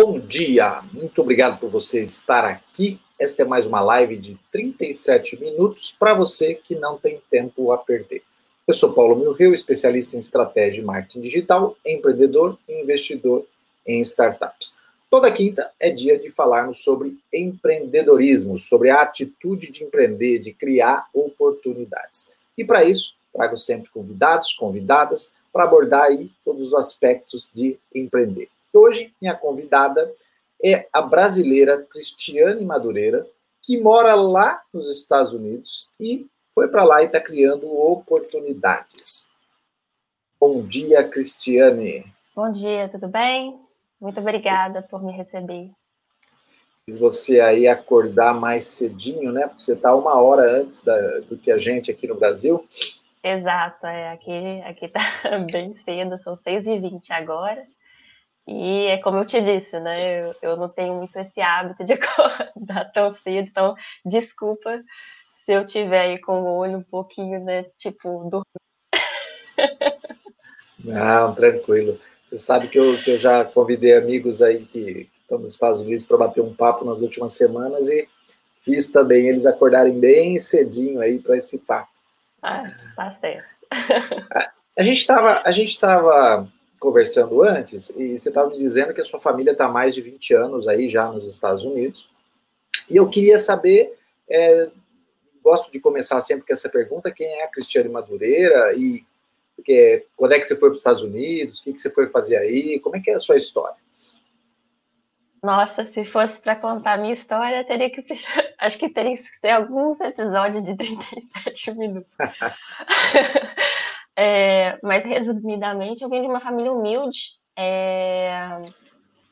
Bom dia, muito obrigado por você estar aqui. Esta é mais uma live de 37 minutos para você que não tem tempo a perder. Eu sou Paulo Milreu, especialista em estratégia e marketing digital, empreendedor e investidor em startups. Toda quinta é dia de falarmos sobre empreendedorismo, sobre a atitude de empreender, de criar oportunidades. E para isso, trago sempre convidados, convidadas, para abordar aí todos os aspectos de empreender. Hoje, minha convidada é a brasileira Cristiane Madureira, que mora lá nos Estados Unidos e foi para lá e está criando oportunidades. Bom dia, Cristiane. Bom dia, tudo bem? Muito obrigada por me receber. Fiz você aí acordar mais cedinho, né? Porque você está uma hora antes da, do que a gente aqui no Brasil. Exato, é, aqui, aqui tá bem cedo, são 6h20 agora. E é como eu te disse, né? Eu, eu não tenho muito esse hábito de acordar tão cedo, então desculpa se eu tiver aí com o olho um pouquinho, né? Tipo, dormindo. Não, tranquilo. Você sabe que eu, que eu já convidei amigos aí que, estão nos Estados Unidos para bater um papo nas últimas semanas e fiz também eles acordarem bem cedinho aí para esse papo. Ah, tá certo. A, a gente estava a gente estava conversando antes, e você estava me dizendo que a sua família está há mais de 20 anos aí já nos Estados Unidos. E eu queria saber, é, gosto de começar sempre com essa pergunta, quem é a Cristiane Madureira e porque, quando é que você foi para os Estados Unidos, o que, que você foi fazer aí, como é que é a sua história? Nossa, se fosse para contar a minha história, teria que acho que teria que ser alguns episódios de 37 minutos. É, mas, resumidamente, eu vim de uma família humilde. É,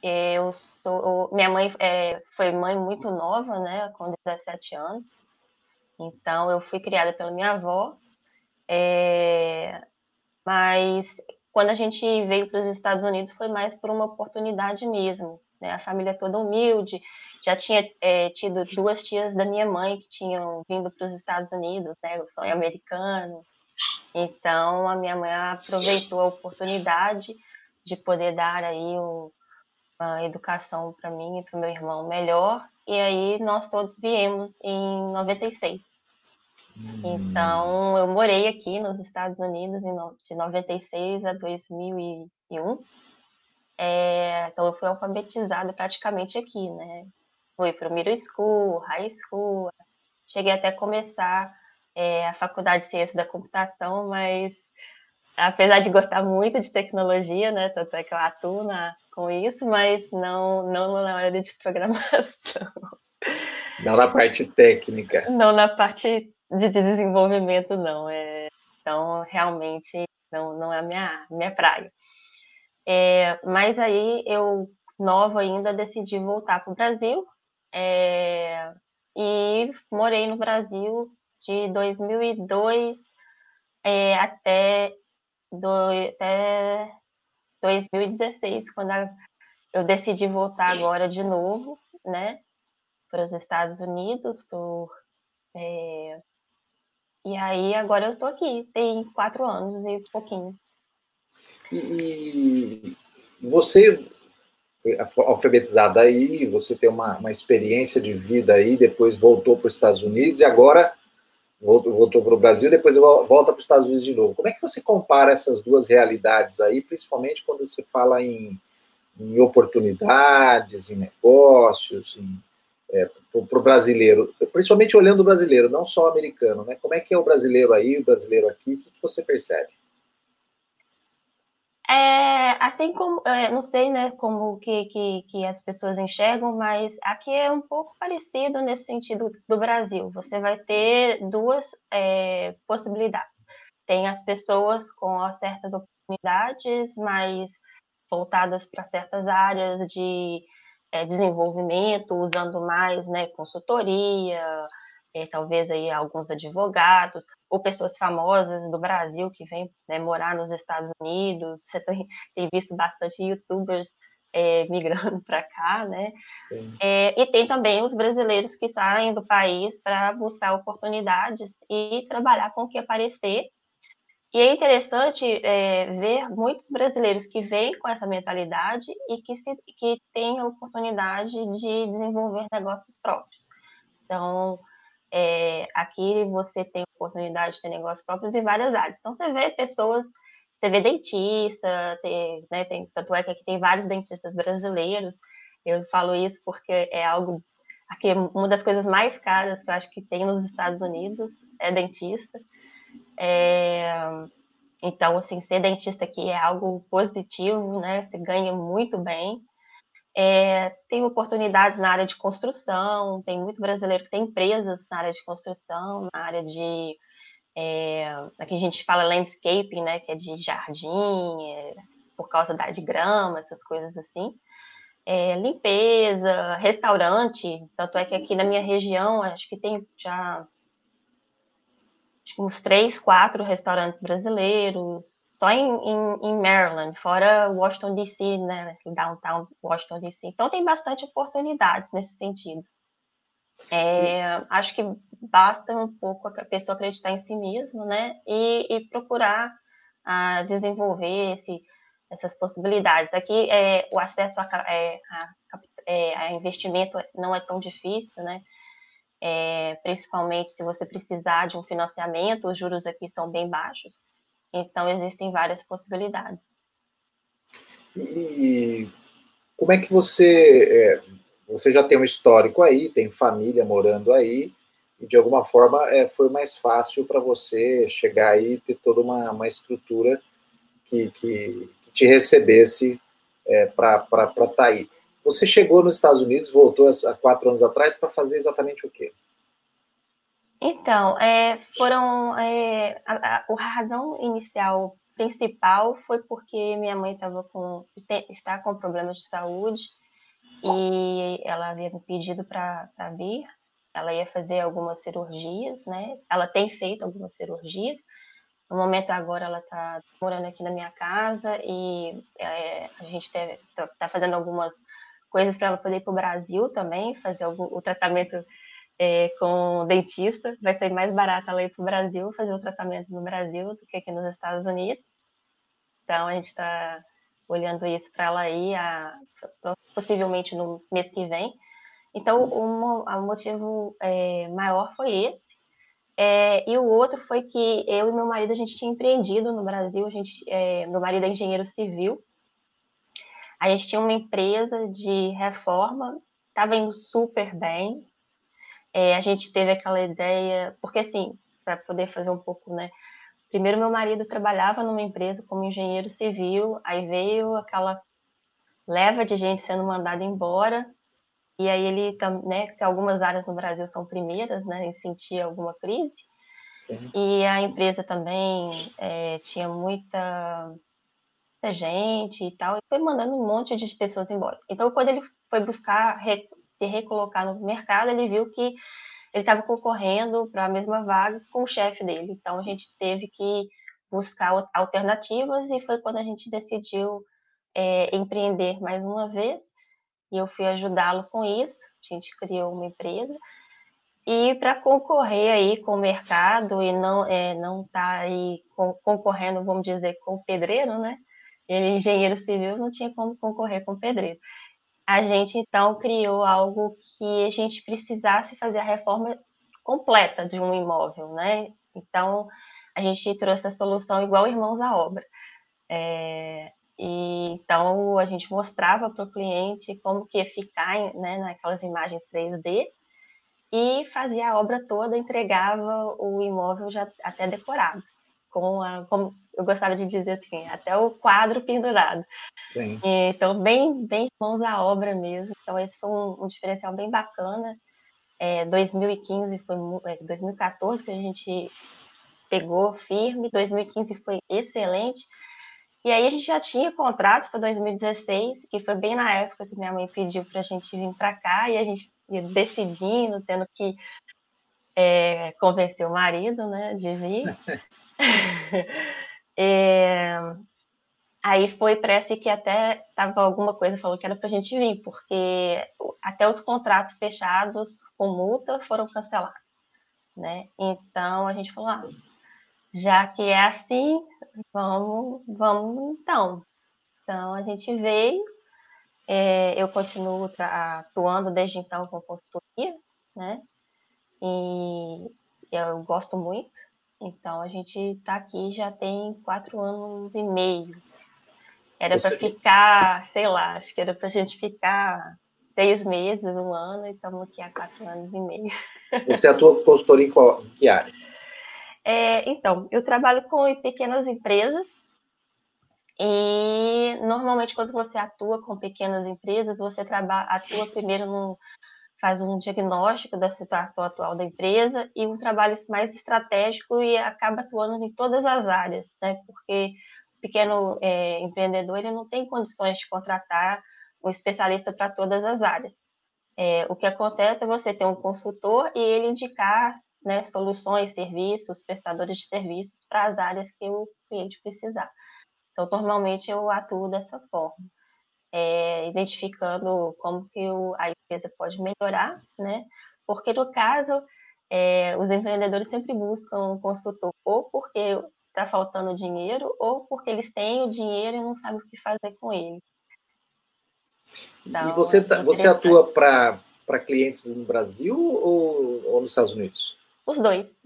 eu sou, minha mãe é, foi mãe muito nova, né, com 17 anos. Então, eu fui criada pela minha avó. É, mas quando a gente veio para os Estados Unidos foi mais por uma oportunidade mesmo. Né? A família toda humilde, já tinha é, tido duas tias da minha mãe que tinham vindo para os Estados Unidos, né? o sonho americano. Então, a minha mãe aproveitou a oportunidade de poder dar aí uma educação para mim e para o meu irmão melhor. E aí, nós todos viemos em 96. Hum. Então, eu morei aqui nos Estados Unidos de 96 a 2001. É, então, eu fui alfabetizada praticamente aqui, né? Fui para o middle school, high school, cheguei até começar é, a Faculdade de Ciência da Computação, mas apesar de gostar muito de tecnologia, né, tanto é que eu atuo na, com isso, mas não, não na área de programação. Não na parte técnica. Não na parte de, de desenvolvimento, não. É, então, realmente, não, não é a minha, minha praia. É, mas aí, eu, nova ainda, decidi voltar para o Brasil é, e morei no Brasil de 2002 é, até, do, até 2016, quando a, eu decidi voltar agora de novo, né, para os Estados Unidos, por, é, e aí agora eu estou aqui, tem quatro anos e pouquinho. E você alfabetizada aí, você tem uma, uma experiência de vida aí, depois voltou para os Estados Unidos e agora voltou para o Brasil, depois volta para os Estados Unidos de novo. Como é que você compara essas duas realidades aí, principalmente quando você fala em, em oportunidades, em negócios, é, para o brasileiro, principalmente olhando o brasileiro, não só o americano, né? Como é que é o brasileiro aí, o brasileiro aqui, o que, que você percebe? É, assim como, é, não sei, né, como que, que, que, as pessoas enxergam, mas aqui é um pouco parecido nesse sentido do Brasil. Você vai ter duas é, possibilidades. Tem as pessoas com certas oportunidades, mais voltadas para certas áreas de é, desenvolvimento, usando mais, né, consultoria, é, talvez aí alguns advogados, ou pessoas famosas do Brasil que vêm né, morar nos Estados Unidos. Você tem, tem visto bastante youtubers é, migrando para cá, né? É, e tem também os brasileiros que saem do país para buscar oportunidades e trabalhar com o que aparecer. E é interessante é, ver muitos brasileiros que vêm com essa mentalidade e que, se, que têm a oportunidade de desenvolver negócios próprios. Então, é, aqui você tem oportunidade de ter negócios próprios em várias áreas. Então, você vê pessoas, você vê dentista, tem, né, tem, tanto é que aqui tem vários dentistas brasileiros. Eu falo isso porque é algo aqui uma das coisas mais caras que eu acho que tem nos Estados Unidos é dentista. É, então, assim, ser dentista aqui é algo positivo, né? Você ganha muito bem. É, tem oportunidades na área de construção, tem muito brasileiro que tem empresas na área de construção, na área de. É, aqui a gente fala landscaping, né? Que é de jardim, é, por causa da de grama, essas coisas assim é, limpeza, restaurante. Tanto é que aqui na minha região, acho que tem já uns três, quatro restaurantes brasileiros, só em, em, em, Maryland, fora Washington DC, né, downtown Washington DC. Então tem bastante oportunidades nesse sentido. É, acho que basta um pouco a pessoa acreditar em si mesma, né, e, e procurar a desenvolver esse essas possibilidades. Aqui é, o acesso a, é, a, é, a, investimento não é tão difícil, né? É, principalmente se você precisar de um financiamento, os juros aqui são bem baixos. Então existem várias possibilidades. E como é que você é, você já tem um histórico aí, tem família morando aí e de alguma forma é, foi mais fácil para você chegar aí e ter toda uma, uma estrutura que, que, te recebesse é, para estar tá aí. Você chegou nos Estados Unidos, voltou há quatro anos atrás para fazer exatamente o quê? Então, é, foram é, a, a, a, razão inicial principal foi porque minha mãe estava com está com problemas de saúde e ela havia me pedido para vir. Ela ia fazer algumas cirurgias, né? Ela tem feito algumas cirurgias, no momento agora ela está morando aqui na minha casa e é, a gente está tá fazendo algumas coisas para ela poder ir para o Brasil também, fazer algum, o tratamento é, com o dentista. Vai ser mais barato ela ir para o Brasil, fazer o tratamento no Brasil do que aqui nos Estados Unidos. Então a gente está olhando isso para ela ir, a, possivelmente no mês que vem. Então o, o motivo é, maior foi esse. É, e o outro foi que eu e meu marido a gente tinha empreendido no Brasil. A gente, é, meu marido é engenheiro civil. A gente tinha uma empresa de reforma, estava indo super bem. É, a gente teve aquela ideia, porque assim, para poder fazer um pouco, né? Primeiro, meu marido trabalhava numa empresa como engenheiro civil, aí veio aquela leva de gente sendo mandada embora, e aí ele, né, que algumas áreas no Brasil são primeiras, né, em sentir alguma crise. Sim. E a empresa também é, tinha muita, muita, gente e tal, e foi mandando um monte de pessoas embora. Então, quando ele foi buscar se recolocar no mercado, ele viu que ele estava concorrendo para a mesma vaga com o chefe dele. Então, a gente teve que buscar alternativas e foi quando a gente decidiu é, empreender mais uma vez e eu fui ajudá-lo com isso. A gente criou uma empresa e para concorrer aí com o mercado e não é, não tá aí concorrendo, vamos dizer, com o pedreiro, né? Ele engenheiro civil não tinha como concorrer com pedreiro. A gente então criou algo que a gente precisasse fazer a reforma completa de um imóvel, né? Então a gente trouxe a solução igual Irmãos à Obra. É, e, então a gente mostrava para o cliente como que ia ficar né, naquelas imagens 3D e fazia a obra toda, entregava o imóvel já até decorado, com a, como eu gostava de dizer assim, até o quadro pendurado. Sim. Então bem bem mãos à obra mesmo. Então esse foi um, um diferencial bem bacana. É, 2015 foi 2014 é, que a gente pegou firme, 2015 foi excelente. E aí a gente já tinha contrato para 2016, que foi bem na época que minha mãe pediu para a gente vir para cá, e a gente ia decidindo, tendo que é, convencer o marido né, de vir. é, aí foi, parece que até tava alguma coisa, falou que era para a gente vir, porque até os contratos fechados com multa foram cancelados. Né? Então a gente falou, ah, já que é assim, vamos, vamos então. Então a gente veio, é, eu continuo atuando desde então com consultoria, né? E eu gosto muito. Então a gente está aqui já tem quatro anos e meio. Era para ficar, sei lá, acho que era para a gente ficar seis meses, um ano, e estamos aqui há quatro anos e meio. Você atua consultoria em, qual, em que áreas? É, então, eu trabalho com pequenas empresas e normalmente quando você atua com pequenas empresas, você trabalha, atua primeiro no, faz um diagnóstico da situação atual da empresa e um trabalho mais estratégico e acaba atuando em todas as áreas, né? Porque o pequeno é, empreendedor ele não tem condições de contratar um especialista para todas as áreas. É, o que acontece é você ter um consultor e ele indicar né, soluções, serviços, prestadores de serviços para as áreas que o cliente precisar. Então, normalmente eu atuo dessa forma, é, identificando como que o, a empresa pode melhorar, né? Porque no caso, é, os empreendedores sempre buscam um consultor ou porque está faltando dinheiro ou porque eles têm o dinheiro e não sabem o que fazer com ele. Então, e você, tá, é você atua para clientes no Brasil ou, ou nos Estados Unidos? Os dois.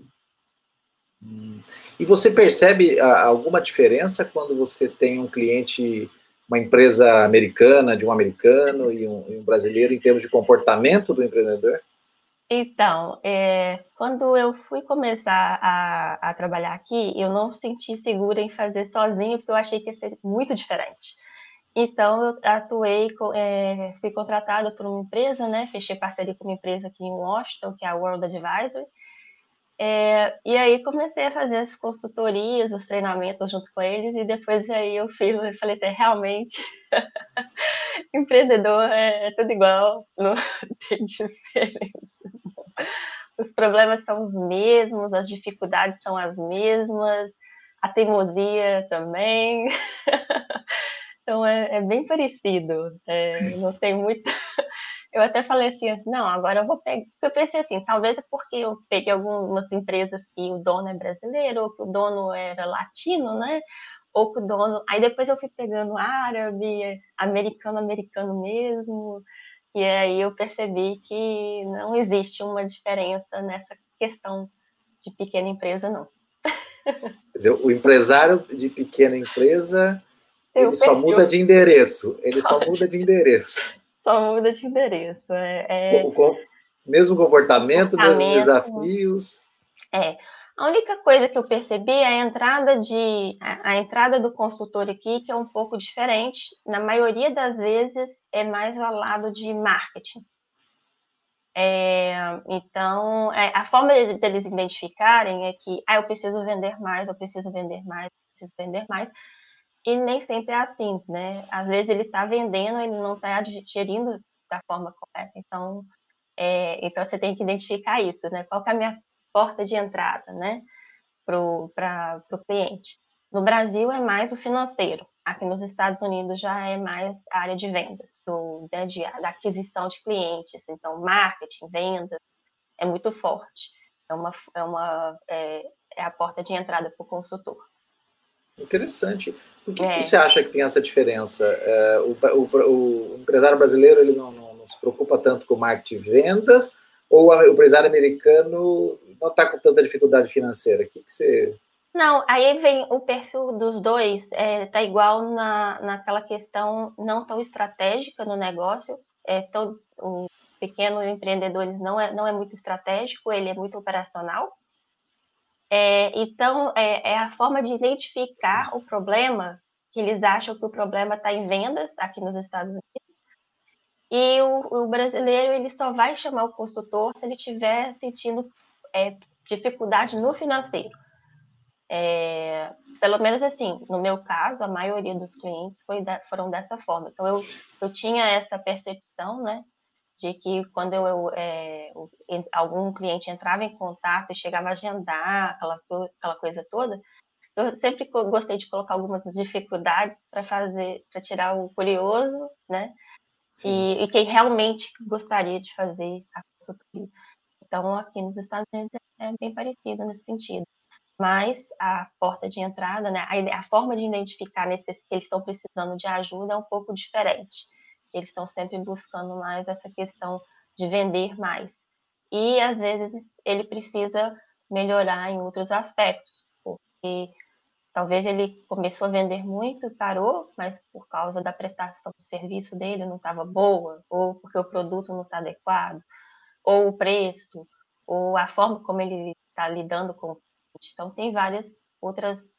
Hum. E você percebe alguma diferença quando você tem um cliente, uma empresa americana, de um americano e um, e um brasileiro, em termos de comportamento do empreendedor? Então, é, quando eu fui começar a, a, trabalhar aqui, eu não senti segura em fazer sozinho, porque eu achei que ia ser muito diferente. Então, eu atuei, é, fui contratada por uma empresa, né? Fechei parceria com uma empresa aqui em Washington, que é a World Advisor. É, e aí comecei a fazer as consultorias, os treinamentos junto com eles, e depois aí eu fiz, eu falei assim, realmente, empreendedor é, é, tudo igual, não tem diferença. Os problemas são os mesmos, as dificuldades são as mesmas, a teimosia também. Então é, é bem parecido, é, não tem muito. Eu até falei assim, não, agora eu vou pegar. Eu pensei assim, talvez é porque eu peguei algumas empresas que o dono é brasileiro, ou que o dono era latino, né? Ou que o dono. Aí depois eu fui pegando árabe, americano, americano mesmo. E aí eu percebi que não existe uma diferença nessa questão de pequena empresa, não. Quer dizer, o empresário de pequena empresa ele só muda de endereço. Ele só muda de endereço. Só muda de endereço. É, é... Mesmo comportamento, comportamento, mesmos desafios. É. A única coisa que eu percebi é a entrada de a, a, entrada do consultor aqui, que é um pouco diferente. Na maioria das vezes é mais ao lado de marketing. É, então, é, a forma deles identificarem é que ah, eu preciso vender mais, eu preciso vender mais, eu preciso vender mais. E nem sempre é assim, né? Às vezes ele está vendendo, ele não está digerindo da forma correta. Então, é, então você tem que identificar isso, né? Qual é a minha porta de entrada, né? Para o cliente. No Brasil é mais o financeiro. Aqui nos Estados Unidos já é mais a área de vendas, do, né, de, da aquisição de clientes. Então, marketing, vendas, é muito forte. É, uma, é, uma, é, é a porta de entrada para o consultor. Interessante. Por que, é. que, você acha que tem essa diferença? É, o, o, o, empresário brasileiro ele não, não, não, se preocupa tanto com marketing e vendas, ou o empresário americano não está com tanta dificuldade financeira? O que, que você. Não, aí vem o perfil dos dois, é, tá igual na, naquela questão não tão estratégica no negócio. É, todo, o pequeno empreendedor não é, não é muito estratégico, ele é muito operacional. É, então, é, é, a forma de identificar o problema, que eles acham que o problema está em vendas aqui nos Estados Unidos, e o, o, brasileiro ele só vai chamar o consultor se ele estiver sentindo é, dificuldade no financeiro. É, pelo menos assim, no meu caso, a maioria dos clientes de, foram dessa forma. Então, eu, eu tinha essa percepção, né, de que quando eu, é, algum cliente entrava em contato e chegava a agendar aquela, aquela coisa toda, eu sempre gostei de colocar algumas dificuldades para fazer, para tirar o curioso, né? E, e, quem realmente gostaria de fazer a consultoria. Então, aqui nos Estados Unidos é bem parecido nesse sentido. mas a porta de entrada, né, a, a forma de identificar nesses, que eles estão precisando de ajuda é um pouco diferente. Eles estão sempre buscando mais essa questão de vender mais. E às vezes ele precisa melhorar em outros aspectos, porque talvez ele começou a vender muito e parou, mas por causa da prestação do serviço dele não estava boa, ou porque o produto não está adequado, ou o preço, ou a forma como ele está lidando com o cliente. Então, tem várias outras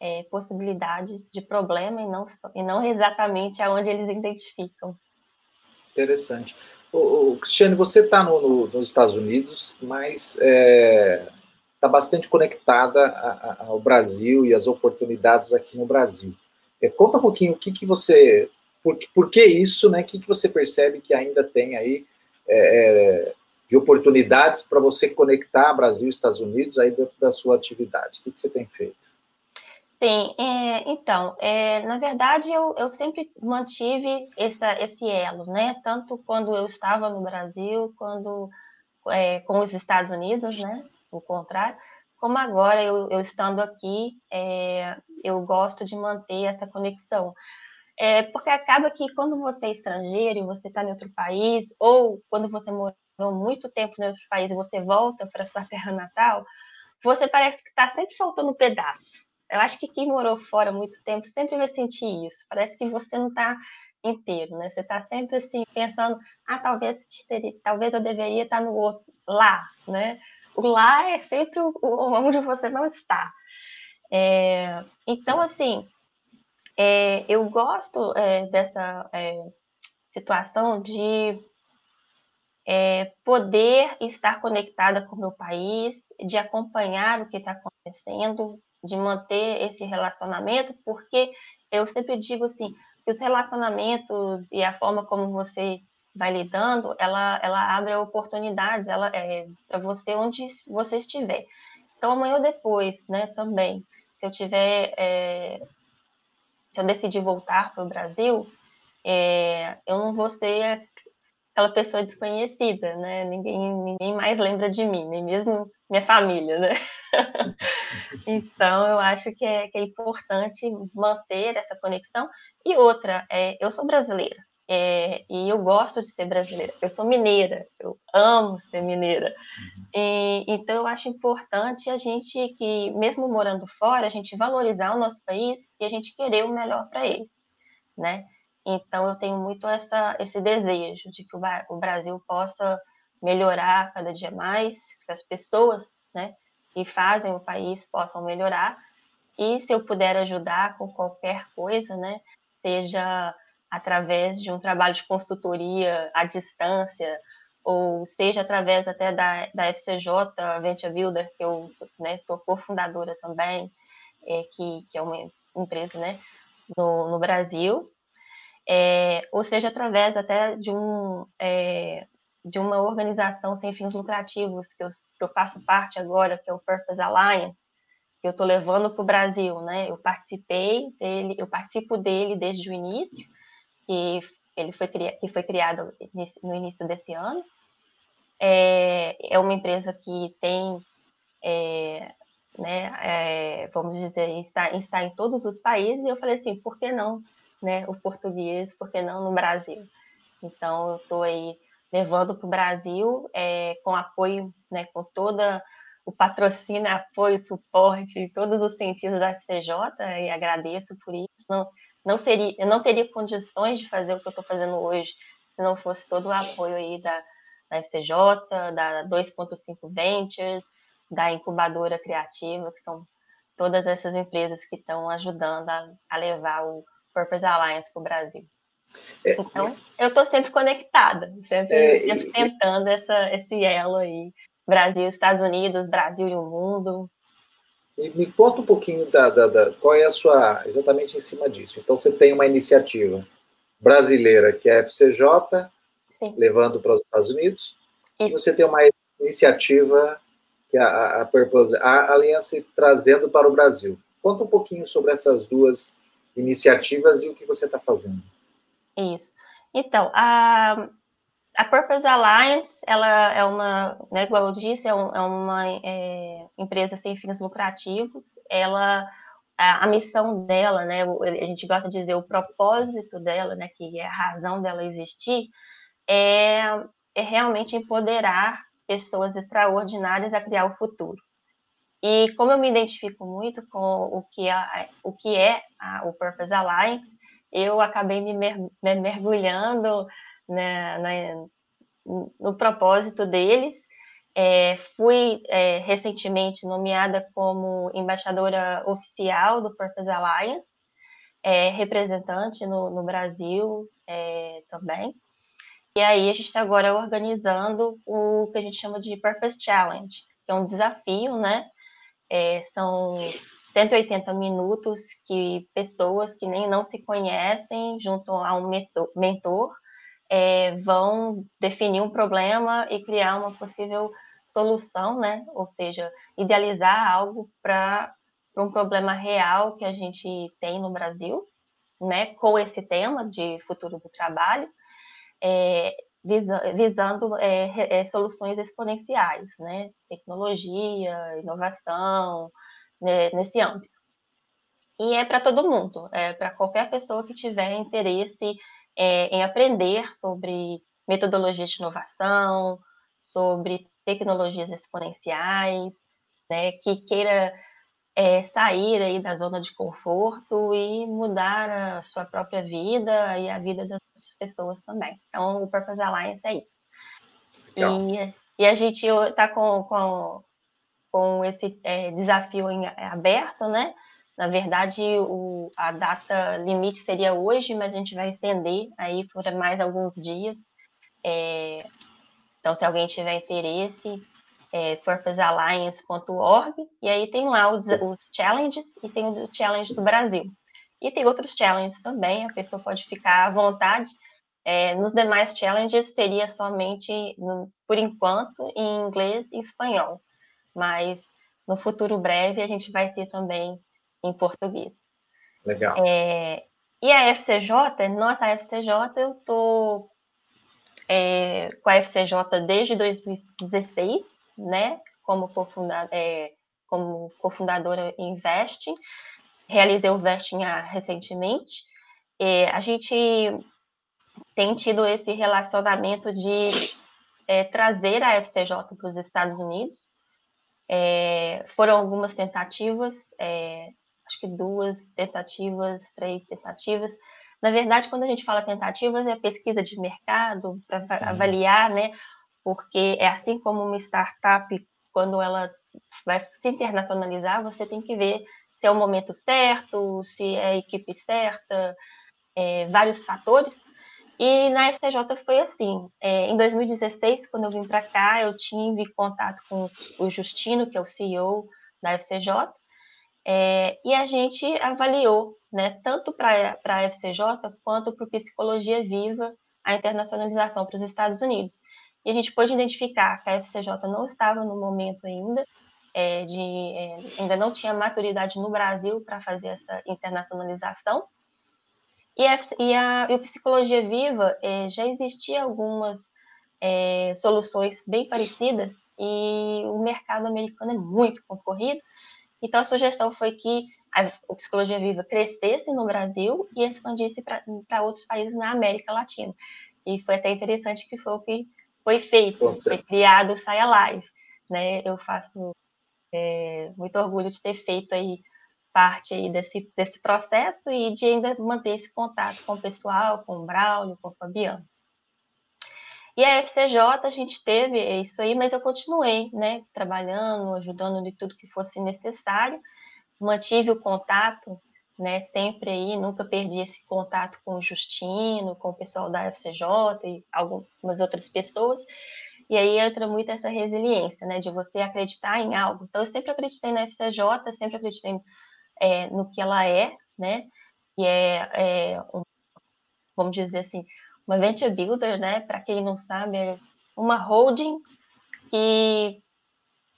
é, possibilidades de problema e não, e não exatamente aonde eles identificam. Interessante. O, Cristiane, você está no, no, nos Estados Unidos, mas está é, tá bastante conectada ao Brasil e as oportunidades aqui no Brasil. É, conta um pouquinho o que, que você. Por, por que isso, né? O que, que você percebe que ainda tem aí é, é de oportunidades para você conectar Brasil e Estados Unidos aí dentro da sua atividade? O que, que você tem feito? Sim, é, então, é, na verdade eu, eu sempre mantive essa, esse elo, né? Tanto quando eu estava no Brasil, quando é, com os Estados Unidos, né? O contrário, como agora eu, eu estando aqui, é, eu gosto de manter essa conexão. É, porque acaba que quando você é estrangeiro e você está em outro país, ou quando você morou muito tempo em outro país e você volta para sua terra natal, você parece que está sempre faltando um pedaço. Eu acho que quem morou fora muito tempo sempre vai sentir isso. Parece que você não está inteiro, né? Você está sempre assim pensando, ah, talvez teria, talvez eu deveria estar no outro lá, né? O lá é sempre o, onde você não está. É, então, assim, é, eu gosto é, dessa é, situação de é, poder estar conectada com o meu país, de acompanhar o que está acontecendo, de manter esse relacionamento, porque eu sempre digo assim, que os relacionamentos e a forma como você vai lidando, ela, ela abre oportunidades ela, é, para você onde você estiver. Então, amanhã ou depois, né, também, se eu tiver, é, se eu decidir voltar para o Brasil, é, eu não vou ser aquela pessoa desconhecida, né? Ninguém, ninguém mais lembra de mim, nem mesmo minha família, né? então, eu acho que é, que é importante manter essa conexão. E outra, é, eu sou brasileira, é, e eu gosto de ser brasileira. Eu sou mineira, eu amo ser mineira. E, então, eu acho importante a gente que, mesmo morando fora, a gente valorizar o nosso país e a gente querer o melhor para ele, né? Então, eu tenho muito essa, esse desejo de que o Brasil possa melhorar cada dia mais, que as pessoas né, que fazem o país possam melhorar. E se eu puder ajudar com qualquer coisa, né, seja através de um trabalho de consultoria à distância, ou seja através até da, da FCJ, a Venture Builder, que eu né, sou cofundadora também, é, que, que é uma empresa né, no, no Brasil, é, ou seja, através até de, um, é, de uma organização sem fins lucrativos, que eu, que eu faço parte agora, que é o Purpose Alliance, que eu estou levando para o Brasil, né? Eu participei dele, eu participo dele desde o início, que ele foi, que foi criado no início desse ano. É, é uma empresa que tem, é, né, é, vamos dizer, está, está em todos os países, e eu falei assim, por que não né, o português, porque não no Brasil. Então, eu estou aí levando para o Brasil é, com apoio, né, com toda o patrocínio, apoio, suporte todos os sentidos da FCJ e agradeço por isso. Não, não seria, eu não teria condições de fazer o que eu estou fazendo hoje se não fosse todo o apoio aí da, da FCJ, da 2.5 Ventures, da incubadora criativa, que são todas essas empresas que estão ajudando a, a levar o, Purpose Alliance para o Brasil. É, então, eu estou sempre conectada, sempre, é, sempre tentando essa, esse elo aí. Brasil, Estados Unidos, Brasil e o mundo. E me conta um pouquinho da, da, da, qual é a sua, exatamente em cima disso. Então, você tem uma iniciativa brasileira, que é a FCJ, Sim. levando para os Estados Unidos, Isso. e você tem uma iniciativa, que é a, a Purpose, a Aliança trazendo para o Brasil. Conta um pouquinho sobre essas duas iniciativas e o que você está fazendo. Isso. Então, a, a Purpose Alliance, ela é uma, né, igual eu disse, é, um, é uma é, empresa sem fins lucrativos. Ela, a, a, missão dela, né, a gente gosta de dizer o propósito dela, né, que é a razão dela existir, é, é realmente empoderar pessoas extraordinárias a criar o futuro. E como eu me identifico muito com o que é, o, que é a, o Purpose Alliance, eu acabei me mergulhando né, na, no propósito deles. É, fui é, recentemente nomeada como embaixadora oficial do Purpose Alliance, é, representante no, no Brasil é, também. E aí a gente está agora organizando o que a gente chama de Purpose Challenge, que é um desafio, né? É, são 180 minutos que pessoas que nem não se conhecem, junto a um mentor, é, vão definir um problema e criar uma possível solução, né? Ou seja, idealizar algo para um problema real que a gente tem no Brasil, né? Com esse tema de futuro do trabalho, é, visa, visando é, é soluções exponenciais, né? Tecnologia, inovação, né? nesse âmbito. E é para todo mundo, é para qualquer pessoa que tiver interesse é, em aprender sobre metodologia de inovação, sobre tecnologias exponenciais, né, que queira é, sair aí da zona de conforto e mudar a sua própria vida e a vida das outras pessoas também. Então, o Purpose Alliance é isso. E, e, a gente está com, com, com esse é, desafio em, aberto, né? Na verdade, o, a data limite seria hoje, mas a gente vai estender aí por mais alguns dias. É, então, se alguém tiver interesse, é purposealliance.org, e aí tem lá os, os challenges e tem o challenge do Brasil. E tem outros challenges também, a pessoa pode ficar à vontade. É, nos demais challenges seria somente, no, por enquanto, em inglês e espanhol. Mas no futuro breve a gente vai ter também em português. Legal. É, e a FCJ, nossa, a FCJ, eu tô é, com a FCJ desde 2016, né? Como, cofundadora, é, como cofundadora Investing. Realizei o Vesting recentemente. É, a gente tem tido esse relacionamento de é, trazer a FCJ para os Estados Unidos. É, foram algumas tentativas, é, acho que duas tentativas, três tentativas. Na verdade, quando a gente fala tentativas, é pesquisa de mercado para avaliar, né? Porque é assim como uma startup, quando ela vai se internacionalizar, você tem que ver se é o momento certo, se é a equipe certa, é, vários fatores. E na FCJ foi assim. É, em 2016, quando eu vim para cá, eu tive contato com o Justino, que é o CEO da FCJ, é, e a gente avaliou, né, tanto para a FCJ quanto para o Psicologia Viva, a internacionalização para os Estados Unidos. E a gente pôde identificar que a FCJ não estava no momento ainda, é, de, é, ainda não tinha maturidade no Brasil para fazer essa internacionalização. E a, e a, e a Psicologia Viva é, já existia algumas é, soluções bem parecidas e o mercado americano é muito concorrido, então, a sugestão foi que a Psicologia Viva crescesse no Brasil e expandisse para outros países na América Latina. E foi até interessante que foi o que foi feito, Nossa. foi criado o Saia Live. Né? Eu faço é, muito orgulho de ter feito aí parte aí desse, desse processo e de ainda manter esse contato com o pessoal, com o Braulio, com o Fabiano. E a FCJ a gente teve isso aí, mas eu continuei, né, trabalhando, ajudando de tudo que fosse necessário, mantive o contato, né, sempre aí, nunca perdi esse contato com o Justino, com o pessoal da FCJ e algumas outras pessoas. E aí entra muito essa resiliência, né, de você acreditar em algo. Então, eu sempre acreditei na FCJ, sempre acreditei é, no que ela é, né, e é, é um, vamos dizer assim, uma venture builder, né? Para quem não sabe, é uma holding que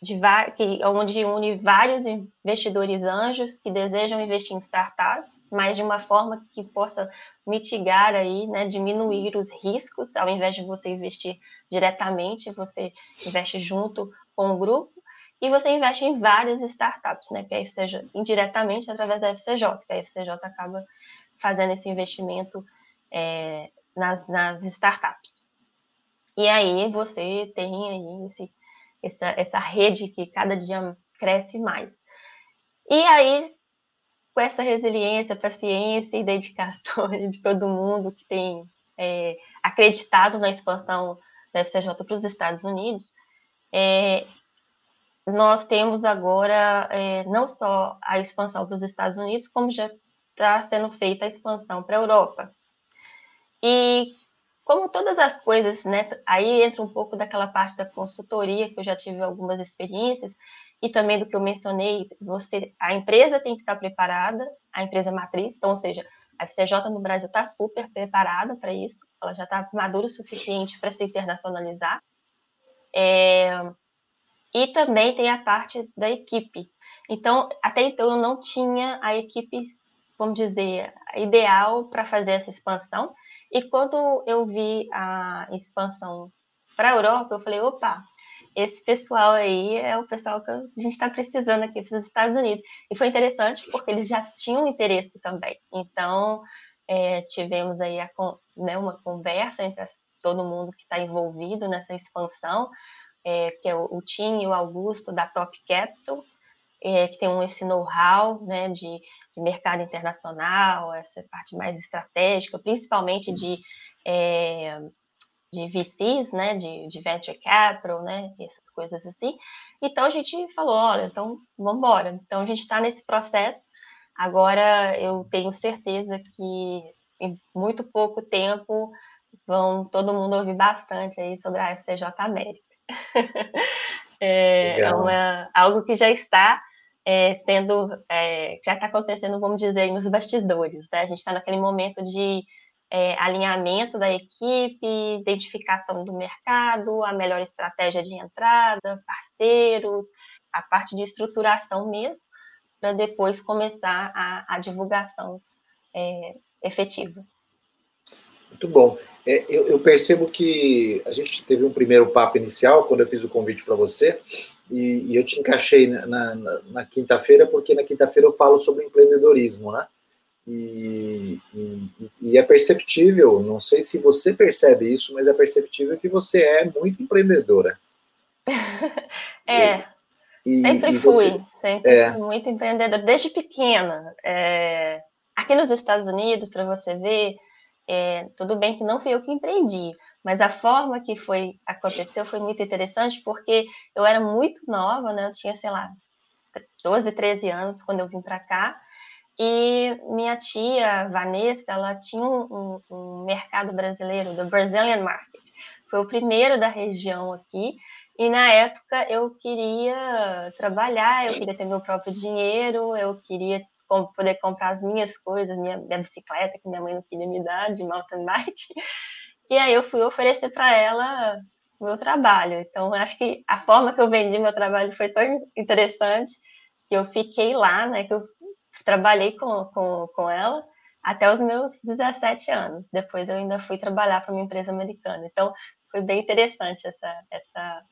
de que, onde une vários investidores anjos que desejam investir em startups, mas de uma forma que possa mitigar aí, né, diminuir os riscos, ao invés de você investir diretamente, você investe junto com o grupo e você investe em várias startups, né, que a FCJ, indiretamente através da FCJ, que a FCJ acaba fazendo esse investimento é, nas, nas startups. E aí você tem aí esse essa, essa rede que cada dia cresce mais. E aí, com essa resiliência, paciência e dedicação de todo mundo que tem é, acreditado na expansão da FCJ para os Estados Unidos, é, nós temos agora é, não só a expansão para os Estados Unidos, como já está sendo feita a expansão para a Europa. E como todas as coisas, né? Aí entra um pouco daquela parte da consultoria que eu já tive algumas experiências e também do que eu mencionei, você, a empresa tem que estar preparada, a empresa matriz, então, ou seja, a FCJ no Brasil está super preparada para isso, ela já está madura o suficiente para se internacionalizar. É, e também tem a parte da equipe. Então, até então, eu não tinha a equipe, vamos dizer, ideal para fazer essa expansão. E quando eu vi a expansão para a Europa, eu falei, opa, esse pessoal aí é o pessoal que a gente está precisando aqui para os Estados Unidos. E foi interessante porque eles já tinham interesse também. Então, é, tivemos aí a, né, uma conversa entre as, todo mundo que está envolvido nessa expansão, é, que é o, o Tim e o Augusto da Top Capital, é, que tem um, esse know-how né, de, de, mercado internacional, essa parte mais estratégica, principalmente de, é, de VCs, né, de, de venture capital, né, essas coisas assim. Então a gente falou, olha, então vamos embora. Então a gente está nesse processo. Agora eu tenho certeza que em muito pouco tempo vão todo mundo ouvir bastante aí sobre a FCJ América. é, é uma, algo que já está é, sendo, é, já está acontecendo, vamos dizer, nos bastidores. Né? A gente está naquele momento de é, alinhamento da equipe, identificação do mercado, a melhor estratégia de entrada, parceiros, a parte de estruturação mesmo, para depois começar a, a divulgação é, efetiva. Muito bom. É, eu, eu, percebo que a gente teve um primeiro papo inicial, quando eu fiz o convite para você, e, e eu te encaixei na, na, na quinta-feira, porque na quinta-feira eu falo sobre empreendedorismo, né? E, e, e, é perceptível, não sei se você percebe isso, mas é perceptível que você é muito empreendedora. é, e, sempre fui, você, sempre é, fui muito empreendedora, desde pequena. É, aqui nos Estados Unidos, para você ver, é, tudo bem que não fui eu que empreendi, mas a forma que foi aconteceu foi muito interessante porque eu era muito nova, né? Eu tinha, sei lá, 12, 13 anos quando eu vim para cá. E minha tia, Vanessa, ela tinha um, um, mercado brasileiro, do Brazilian Market. Foi o primeiro da região aqui. E na época eu queria trabalhar, eu queria ter meu próprio dinheiro, eu queria poder comprar as minhas coisas, minha, minha bicicleta que minha mãe não queria me dar, de mountain bike. E aí eu fui oferecer para ela o meu trabalho. Então, acho que a forma que eu vendi meu trabalho foi tão interessante que eu fiquei lá, né? Que eu trabalhei com, com, com ela até os meus 17 anos. Depois eu ainda fui trabalhar para uma empresa americana. Então, foi bem interessante essa, essa,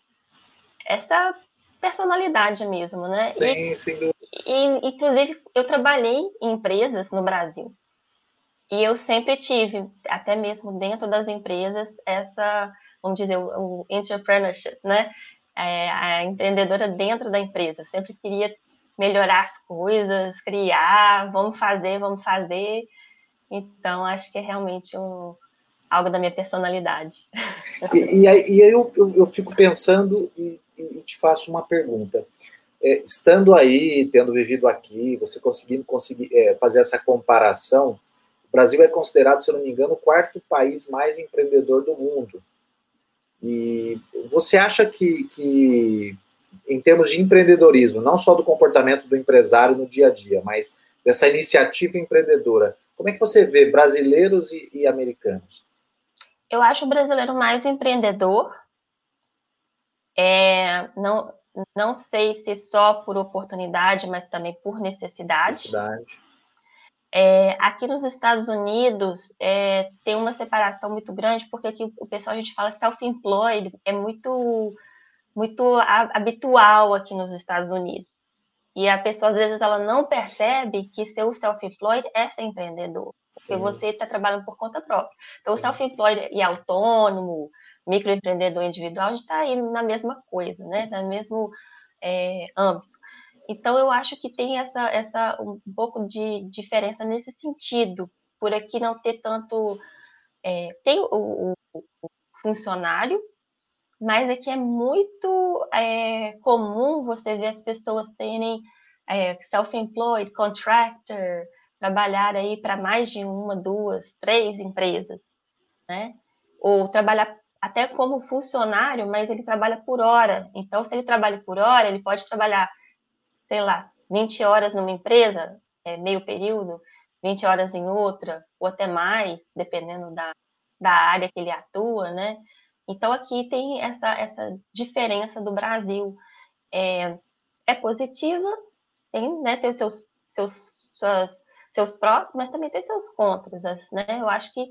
essa personalidade mesmo, né? Sim, e, sim. E, inclusive, eu trabalhei em empresas no Brasil. E eu sempre tive, até mesmo dentro das empresas, essa, vamos dizer, o, entrepreneurship, né? É, a empreendedora dentro da empresa. Eu sempre queria melhorar as coisas, criar, vamos fazer, vamos fazer. Então, acho que é realmente um, algo da minha personalidade. E, e aí, eu, eu, eu, fico pensando e, e, te faço uma pergunta. É, estando aí, tendo vivido aqui, você conseguindo conseguir, é, fazer essa comparação, Brasil é considerado, se eu não me engano, o quarto país mais empreendedor do mundo. E você acha que, que, em termos de empreendedorismo, não só do comportamento do empresário no dia a dia, mas dessa iniciativa empreendedora, como é que você vê brasileiros e, e americanos? Eu acho o brasileiro mais empreendedor. É, não, não sei se só por oportunidade, mas também por necessidade. necessidade. É, aqui nos Estados Unidos é, tem uma separação muito grande, porque aqui o pessoal a gente fala self-employed, é muito, muito habitual aqui nos Estados Unidos. E a pessoa, às vezes, ela não percebe que ser o self-employed é ser empreendedor, porque Sim. você está trabalhando por conta própria. Então, o self-employed e autônomo, microempreendedor individual, a gente está aí na mesma coisa, né? No mesmo é, âmbito. Então, eu acho que tem essa, essa um pouco de diferença nesse sentido, por aqui não ter tanto. É, tem o, o, o, funcionário, mas aqui é muito é, comum você ver as pessoas serem é, self-employed, contractor, trabalhar aí para mais de uma, duas, três empresas, né? Ou trabalhar até como funcionário, mas ele trabalha por hora. Então, se ele trabalha por hora, ele pode trabalhar, sei lá, 20 horas numa empresa, é, meio período, 20 horas em outra, ou até mais, dependendo da, da área que ele atua, né? Então, aqui tem essa, essa diferença do Brasil. É, é positiva, tem, né, tem os seus, seus, suas, seus prós, mas também tem seus contras, né? Eu acho que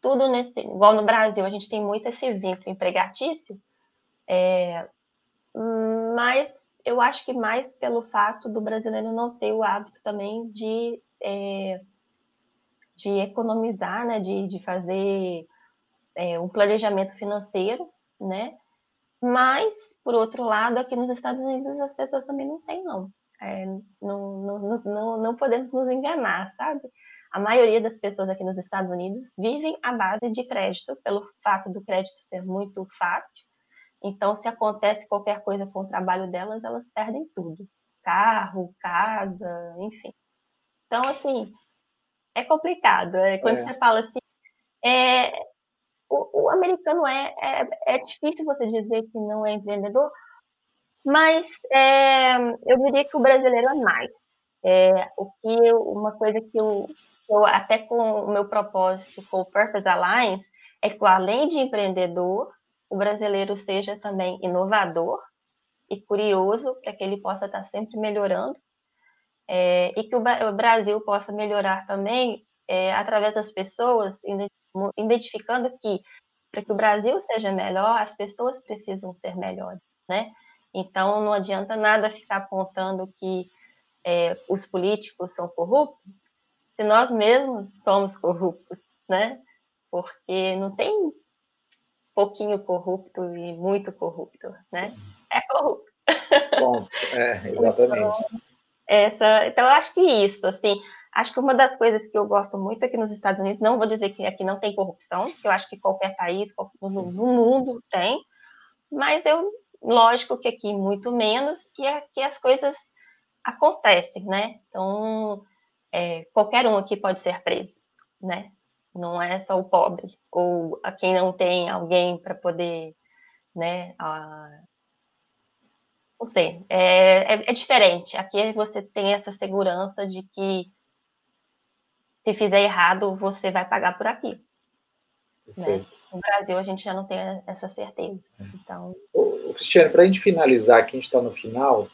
tudo nesse. Igual no Brasil, a gente tem muito esse vínculo empregatício, é, mas eu acho que mais pelo fato do brasileiro não ter o hábito também de, é, de economizar, né, de, de fazer é, um planejamento financeiro, né? Mas, por outro lado, aqui nos Estados Unidos as pessoas também não têm, não. É, não, não, não, não podemos nos enganar, sabe? A maioria das pessoas aqui nos Estados Unidos vivem à base de crédito, pelo fato do crédito ser muito fácil. Então, se acontece qualquer coisa com o trabalho delas, elas perdem tudo: carro, casa, enfim. Então, assim, é complicado. É, quando é. você fala assim, é, o, o americano é, é, é, difícil você dizer que não é empreendedor, mas é, eu diria que o brasileiro é mais. É, o que eu, uma coisa que eu eu, até com o meu propósito com o Purpose Alliance, é que além de empreendedor, o brasileiro seja também inovador e curioso, para que ele possa estar sempre melhorando, é, e que o, o, Brasil possa melhorar também é, através das pessoas, identificando que para que o Brasil seja melhor, as pessoas precisam ser melhores, né? Então, não adianta nada ficar apontando que é, os políticos são corruptos, se nós mesmos somos corruptos, né? Porque não tem pouquinho corrupto e muito corrupto, né? Sim. É corrupto. Bom, é, exatamente. Então, essa, então, eu acho que isso, assim, acho que uma das coisas que eu gosto muito aqui nos Estados Unidos, não vou dizer que aqui não tem corrupção, que eu acho que qualquer país no mundo tem, mas eu, lógico que aqui muito menos, e aqui as coisas acontecem, né? Então, é, qualquer um aqui pode ser preso, né? Não é só o pobre ou a quem não tem alguém para poder, né? A... Não sei, é, é, é, diferente. Aqui você tem essa segurança de que se fizer errado você vai pagar por aqui. Né? No Brasil a gente já não tem essa certeza. É. Então. Ô, Cristiane, para a gente finalizar, aqui a gente está no final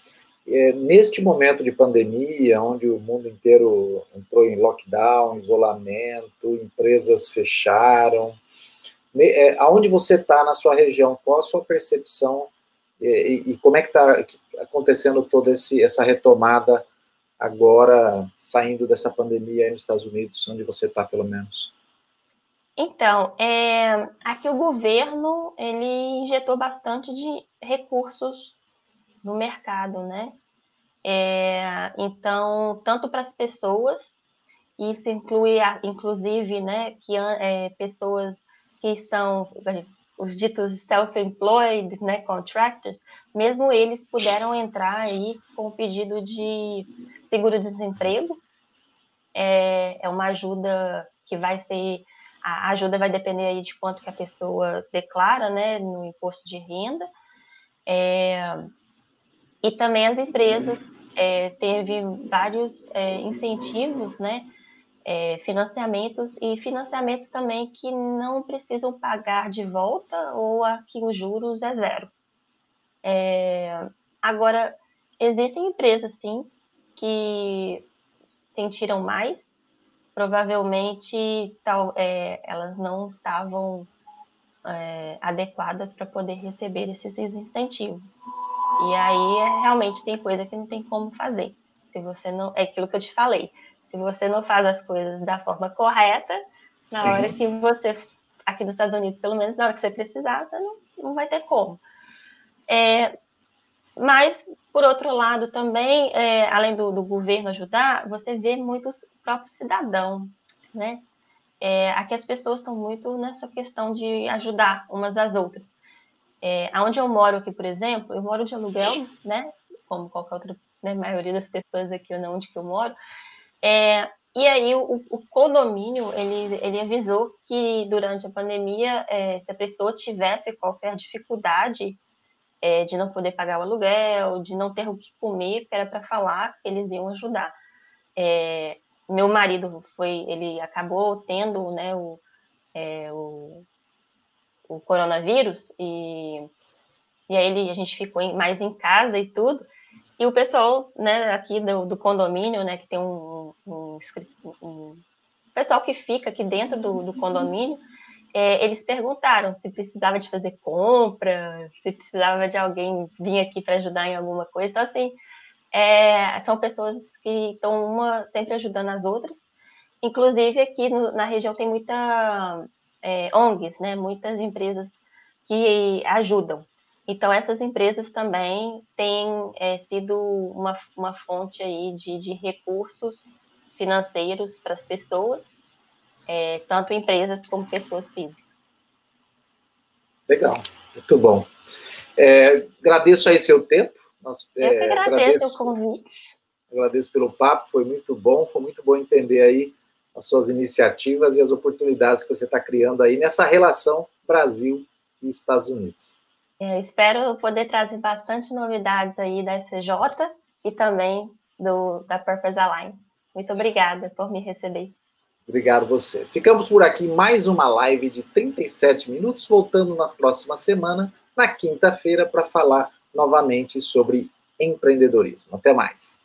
é, neste momento de pandemia, onde o mundo inteiro entrou em lockdown, isolamento, empresas fecharam, é, aonde você está na sua região, qual a sua percepção e, e como é que está acontecendo toda esse, essa retomada agora, saindo dessa pandemia aí nos Estados Unidos, onde você está, pelo menos? Então, é, aqui o governo, ele injetou bastante de recursos no mercado, né? É, então, tanto para as pessoas, isso inclui, inclusive, né, que é, pessoas que são os ditos self-employed, né, contractors, mesmo eles puderam entrar aí com o pedido de seguro-desemprego. É, é uma ajuda que vai ser, a ajuda vai depender aí de quanto que a pessoa declara, né, no imposto de renda. É, e também as empresas é, teve vários é, incentivos, né? É, financiamentos e financiamentos também que não precisam pagar de volta ou aqui os juros é zero. É, Agora, existem empresas, sim, que sentiram mais. Provavelmente tal, é, elas não estavam é, adequadas para poder receber esses incentivos. E aí realmente tem coisa que não tem como fazer. Se você não. É aquilo que eu te falei. Se você não faz as coisas da forma correta, na Sim. hora que você. Aqui nos Estados Unidos, pelo menos, na hora que você precisar, você não, não vai ter como. É, mas, por outro lado, também, é, além do, do, governo ajudar, você vê muitos próprios cidadãos, né? É, aqui as pessoas são muito nessa questão de ajudar umas às outras. É, onde eu moro aqui, por exemplo, eu moro de aluguel, né? Como qualquer outra, né, maioria das pessoas aqui, onde que eu moro. É, e aí o, o, condomínio, ele, ele avisou que durante a pandemia, é, se a pessoa tivesse qualquer dificuldade é, de não poder pagar o aluguel, de não ter o que comer, que era para falar, eles iam ajudar. É, meu marido foi, ele acabou tendo, né, o, é, o, o, coronavírus e, e aí ele, a gente ficou em, mais em casa e tudo. E o pessoal, né, aqui do, do condomínio, né, que tem um, um, um, pessoal que fica aqui dentro do, do condomínio, é, eles perguntaram se precisava de fazer compra, se precisava de alguém vir aqui para ajudar em alguma coisa. Então, assim, é, são pessoas que estão uma sempre ajudando as outras. Inclusive, aqui no, na região tem muita é, ONGs, né, muitas empresas que ajudam. Então, essas empresas também têm é, sido uma, uma fonte aí de, de recursos financeiros para as pessoas é, tanto empresas como pessoas físicas. Legal, muito bom. É, agradeço aí seu tempo. Nós, Eu que é, agradeço, agradeço o convite. Agradeço pelo papo, foi muito bom, foi muito bom entender aí as suas iniciativas e as oportunidades que você está criando aí nessa relação Brasil e Estados Unidos. É, espero poder trazer bastante novidades aí da FCJ e também do, da Purpose Alliance. Muito obrigada por me receber. Obrigado você. Ficamos por aqui mais uma live de 37 minutos, voltando na próxima semana, na quinta-feira, para falar novamente sobre empreendedorismo. Até mais.